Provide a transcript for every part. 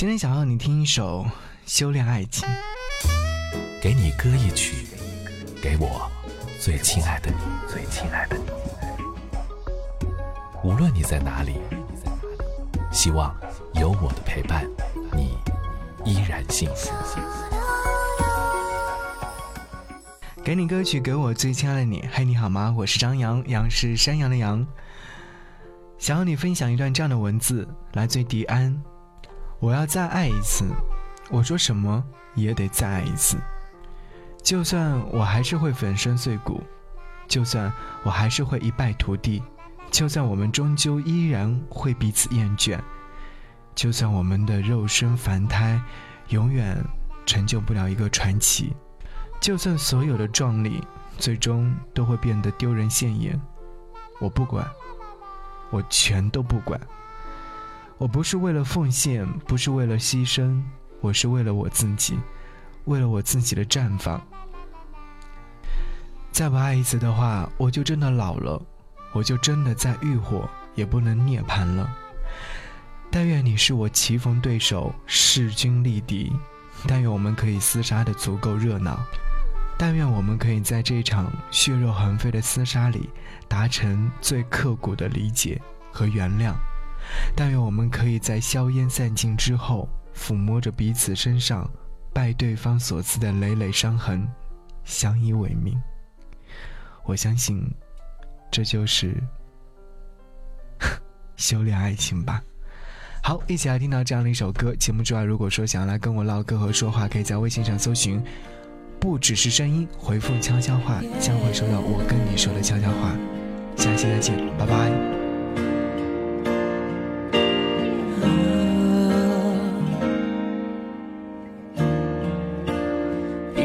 今天想要你听一首《修炼爱情》，给你歌一曲，给我最亲爱的你，最亲爱的你。无论你在哪里，希望有我的陪伴，你依然幸福。给你歌曲，给我最亲爱的你。嘿，你好吗？我是张扬，杨是山羊的羊。想要你分享一段这样的文字，来自于迪安。我要再爱一次，我说什么也得再爱一次。就算我还是会粉身碎骨，就算我还是会一败涂地，就算我们终究依然会彼此厌倦，就算我们的肉身凡胎永远成就不了一个传奇，就算所有的壮丽最终都会变得丢人现眼，我不管，我全都不管。我不是为了奉献，不是为了牺牲，我是为了我自己，为了我自己的绽放。再不爱一次的话，我就真的老了，我就真的在浴火也不能涅槃了。但愿你是我棋逢对手，势均力敌；但愿我们可以厮杀的足够热闹；但愿我们可以在这场血肉横飞的厮杀里，达成最刻骨的理解和原谅。但愿我们可以在硝烟散尽之后，抚摸着彼此身上拜对方所赐的累累伤痕，相依为命。我相信，这就是 修炼爱情吧。好，一起来听到这样的一首歌。节目之外，如果说想要来跟我唠嗑和说话，可以在微信上搜寻“不只是声音”，回复“悄悄话”，将会收到我跟你说的悄悄话。下期再见，拜拜。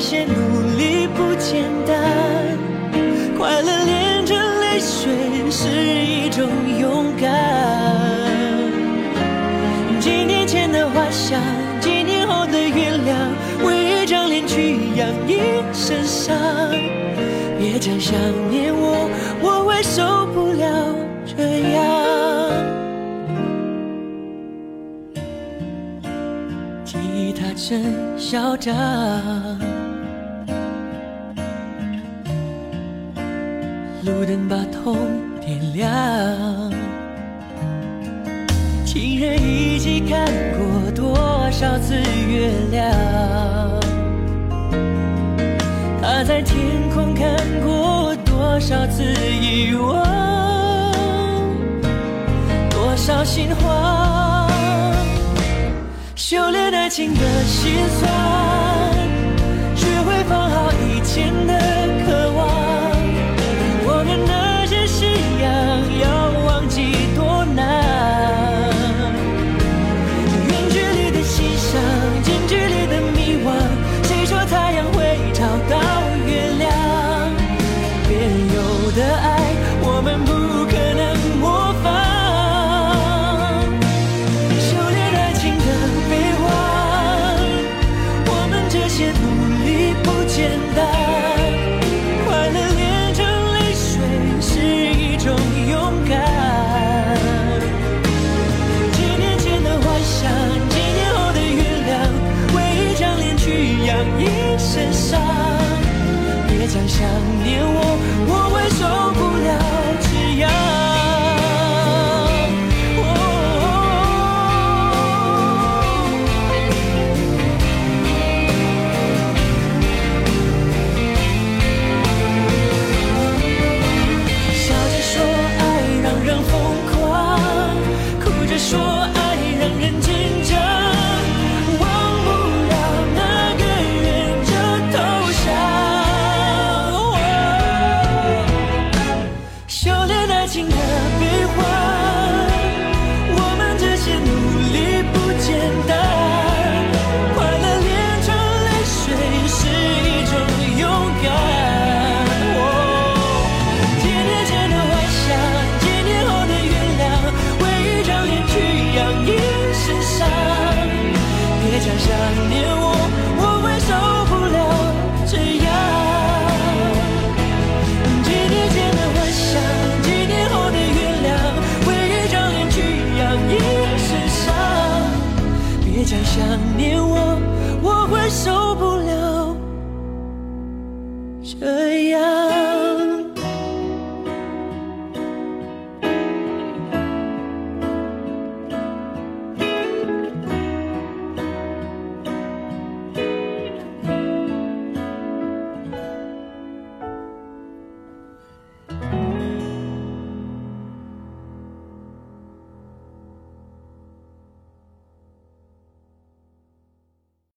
这些努力不简单，快乐连着泪水是一种勇敢。几年前的花香，几年后的原谅，为一张脸去养一身伤。别再想念我，我会受不了这样。吉他真嚣张。路灯把痛点亮，情人一起看过多少次月亮？他在天空看过多少次遗忘？多少心慌？修炼爱情的心酸，